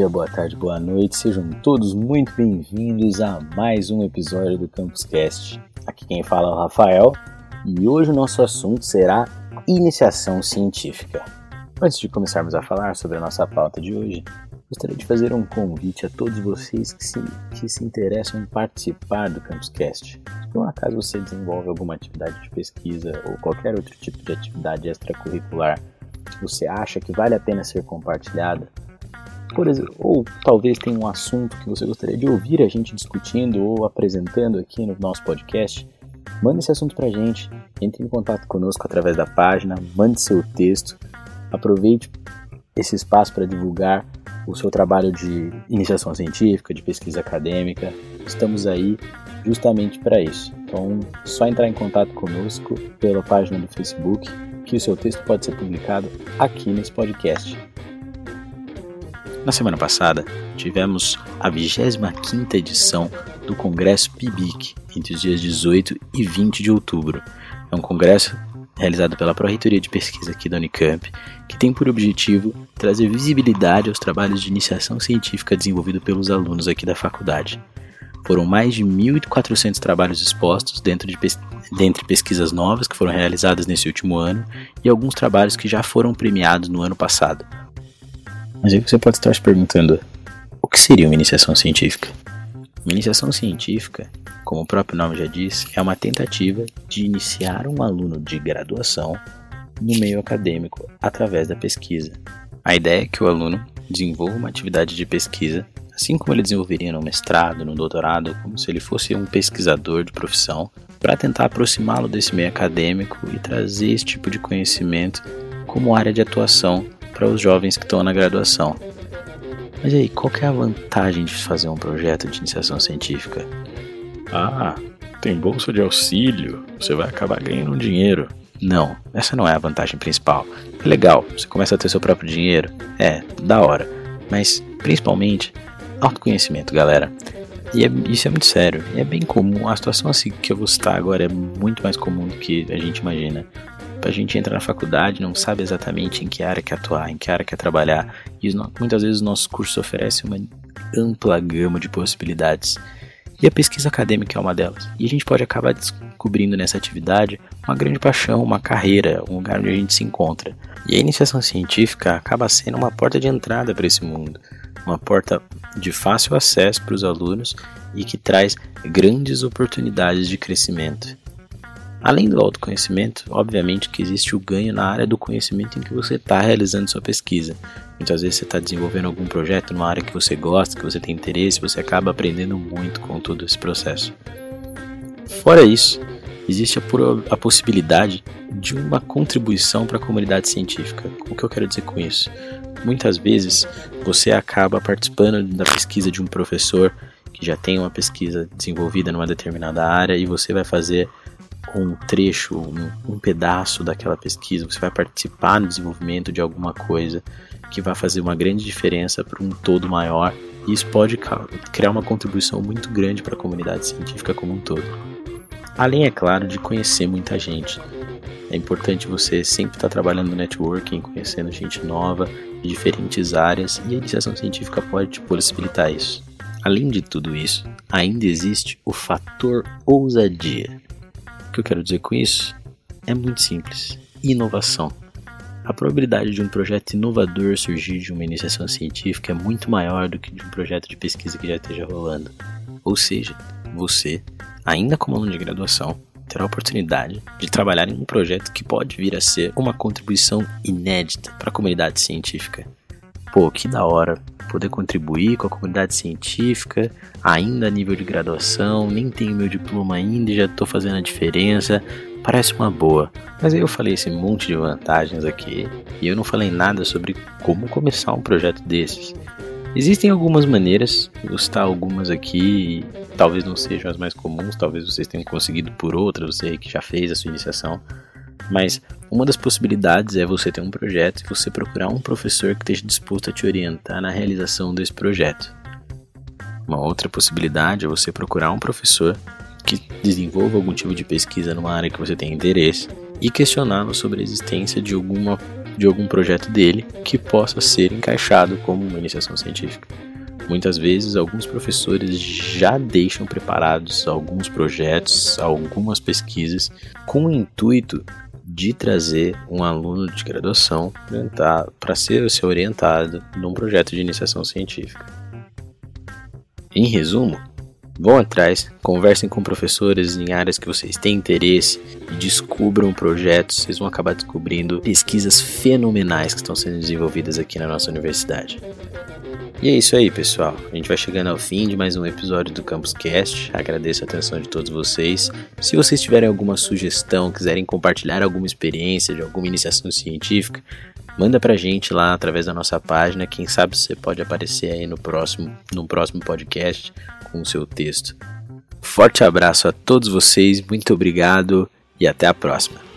dia, boa tarde, boa noite. Sejam todos muito bem-vindos a mais um episódio do Campus Cast. Aqui quem fala é o Rafael e hoje o nosso assunto será iniciação científica. Antes de começarmos a falar sobre a nossa pauta de hoje, gostaria de fazer um convite a todos vocês que se, que se interessam em participar do Campus Cast. Se por um acaso você desenvolve alguma atividade de pesquisa ou qualquer outro tipo de atividade extracurricular que você acha que vale a pena ser compartilhada, por exemplo, ou talvez tenha um assunto que você gostaria de ouvir a gente discutindo ou apresentando aqui no nosso podcast, mande esse assunto para a gente, entre em contato conosco através da página, mande seu texto, aproveite esse espaço para divulgar o seu trabalho de iniciação científica, de pesquisa acadêmica. Estamos aí justamente para isso. Então, só entrar em contato conosco pela página do Facebook, que o seu texto pode ser publicado aqui nesse podcast. Na semana passada, tivemos a 25ª edição do Congresso PIBIC, entre os dias 18 e 20 de outubro. É um congresso realizado pela Pró-Reitoria de Pesquisa aqui da Unicamp, que tem por objetivo trazer visibilidade aos trabalhos de iniciação científica desenvolvidos pelos alunos aqui da faculdade. Foram mais de 1.400 trabalhos expostos dentro de pes dentre pesquisas novas que foram realizadas nesse último ano e alguns trabalhos que já foram premiados no ano passado, mas aí você pode estar se perguntando: o que seria uma iniciação científica? Uma iniciação científica, como o próprio nome já diz, é uma tentativa de iniciar um aluno de graduação no meio acadêmico através da pesquisa. A ideia é que o aluno desenvolva uma atividade de pesquisa, assim como ele desenvolveria no mestrado, no doutorado, como se ele fosse um pesquisador de profissão, para tentar aproximá-lo desse meio acadêmico e trazer esse tipo de conhecimento como área de atuação para os jovens que estão na graduação. Mas aí, qual é a vantagem de fazer um projeto de iniciação científica? Ah, tem bolsa de auxílio, você vai acabar ganhando dinheiro. Não, essa não é a vantagem principal. É legal, você começa a ter seu próprio dinheiro, é, da hora. Mas, principalmente, autoconhecimento, galera. E é, isso é muito sério, é bem comum. A situação assim que eu vou citar agora é muito mais comum do que a gente imagina a gente entra na faculdade, não sabe exatamente em que área quer atuar, em que área quer trabalhar, e muitas vezes os nossos cursos oferecem uma ampla gama de possibilidades. E a pesquisa acadêmica é uma delas. E a gente pode acabar descobrindo nessa atividade uma grande paixão, uma carreira, um lugar onde a gente se encontra. E a iniciação científica acaba sendo uma porta de entrada para esse mundo, uma porta de fácil acesso para os alunos e que traz grandes oportunidades de crescimento. Além do autoconhecimento, obviamente que existe o ganho na área do conhecimento em que você está realizando sua pesquisa. Muitas vezes você está desenvolvendo algum projeto numa área que você gosta, que você tem interesse, você acaba aprendendo muito com todo esse processo. Fora isso, existe a, a possibilidade de uma contribuição para a comunidade científica. O que eu quero dizer com isso? Muitas vezes você acaba participando da pesquisa de um professor que já tem uma pesquisa desenvolvida numa determinada área e você vai fazer um trecho, um, um pedaço daquela pesquisa, você vai participar no desenvolvimento de alguma coisa que vai fazer uma grande diferença para um todo maior e isso pode criar uma contribuição muito grande para a comunidade científica como um todo. Além, é claro, de conhecer muita gente. É importante você sempre estar trabalhando no networking, conhecendo gente nova de diferentes áreas e a iniciação científica pode te possibilitar isso. Além de tudo isso, ainda existe o fator ousadia. O que eu quero dizer com isso? É muito simples: inovação. A probabilidade de um projeto inovador surgir de uma iniciação científica é muito maior do que de um projeto de pesquisa que já esteja rolando. Ou seja, você, ainda como aluno de graduação, terá a oportunidade de trabalhar em um projeto que pode vir a ser uma contribuição inédita para a comunidade científica. Pô, que da hora poder contribuir com a comunidade científica, ainda a nível de graduação, nem tenho meu diploma ainda e já estou fazendo a diferença. Parece uma boa. Mas aí eu falei esse monte de vantagens aqui e eu não falei nada sobre como começar um projeto desses. Existem algumas maneiras, vou citar algumas aqui, talvez não sejam as mais comuns, talvez vocês tenham conseguido por outras, você que já fez a sua iniciação. Mas uma das possibilidades é você ter um projeto e você procurar um professor que esteja disposto a te orientar na realização desse projeto. Uma outra possibilidade é você procurar um professor que desenvolva algum tipo de pesquisa numa área que você tem interesse e questioná-lo sobre a existência de alguma de algum projeto dele que possa ser encaixado como uma iniciação científica. Muitas vezes, alguns professores já deixam preparados alguns projetos, algumas pesquisas, com o intuito de trazer um aluno de graduação para ser, ser orientado num projeto de iniciação científica. Em resumo, vão atrás, conversem com professores em áreas que vocês têm interesse e descubram projetos. Vocês vão acabar descobrindo pesquisas fenomenais que estão sendo desenvolvidas aqui na nossa universidade. E é isso aí, pessoal. A gente vai chegando ao fim de mais um episódio do Campus Cast. Agradeço a atenção de todos vocês. Se vocês tiverem alguma sugestão, quiserem compartilhar alguma experiência de alguma iniciação científica, manda pra gente lá através da nossa página. Quem sabe você pode aparecer aí no próximo, no próximo podcast com o seu texto. Forte abraço a todos vocês, muito obrigado e até a próxima.